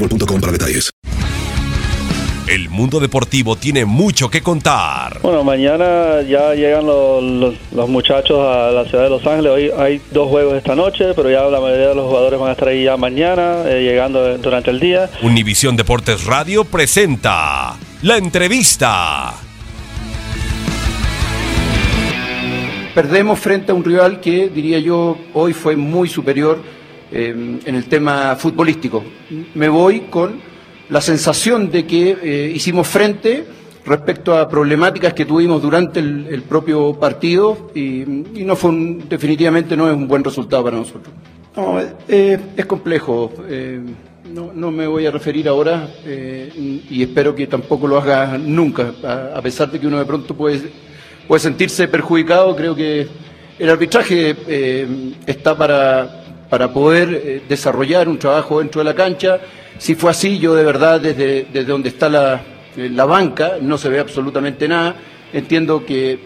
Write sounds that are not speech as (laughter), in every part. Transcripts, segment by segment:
boostmobile.com para detalles. El mundo deportivo tiene mucho que contar. Bueno, mañana ya llegan los, los- los muchachos a la ciudad de Los Ángeles. Hoy hay dos juegos esta noche, pero ya la mayoría de los jugadores van a estar ahí ya mañana, eh, llegando durante el día. Univisión Deportes Radio presenta la entrevista. Perdemos frente a un rival que, diría yo, hoy fue muy superior eh, en el tema futbolístico. Me voy con la sensación de que eh, hicimos frente respecto a problemáticas que tuvimos durante el, el propio partido y, y no fue un- definitivamente no es un buen resultado para nosotros. No, eh, es complejo. eh, no, no me voy a referir ahora eh, y espero que tampoco lo haga nunca, a, a pesar de que uno de pronto puede, puede sentirse perjudicado. Creo que el arbitraje eh, está para, para poder eh, desarrollar un trabajo dentro de la cancha. Si fue así, yo de verdad desde, desde donde está la, eh, la banca no se ve absolutamente nada. Entiendo que,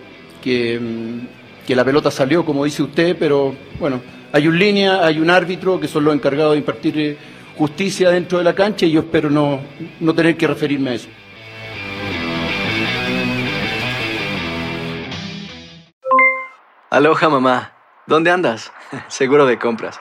mm, que la pelota salió, como dice usted, pero bueno, hay un línea, hay un árbitro que son los encargados de impartir eh, justicia dentro de la cancha y yo espero no, no tener que referirme a eso. Aloha mamá, ¿dónde andas? (laughs) Seguro de compras.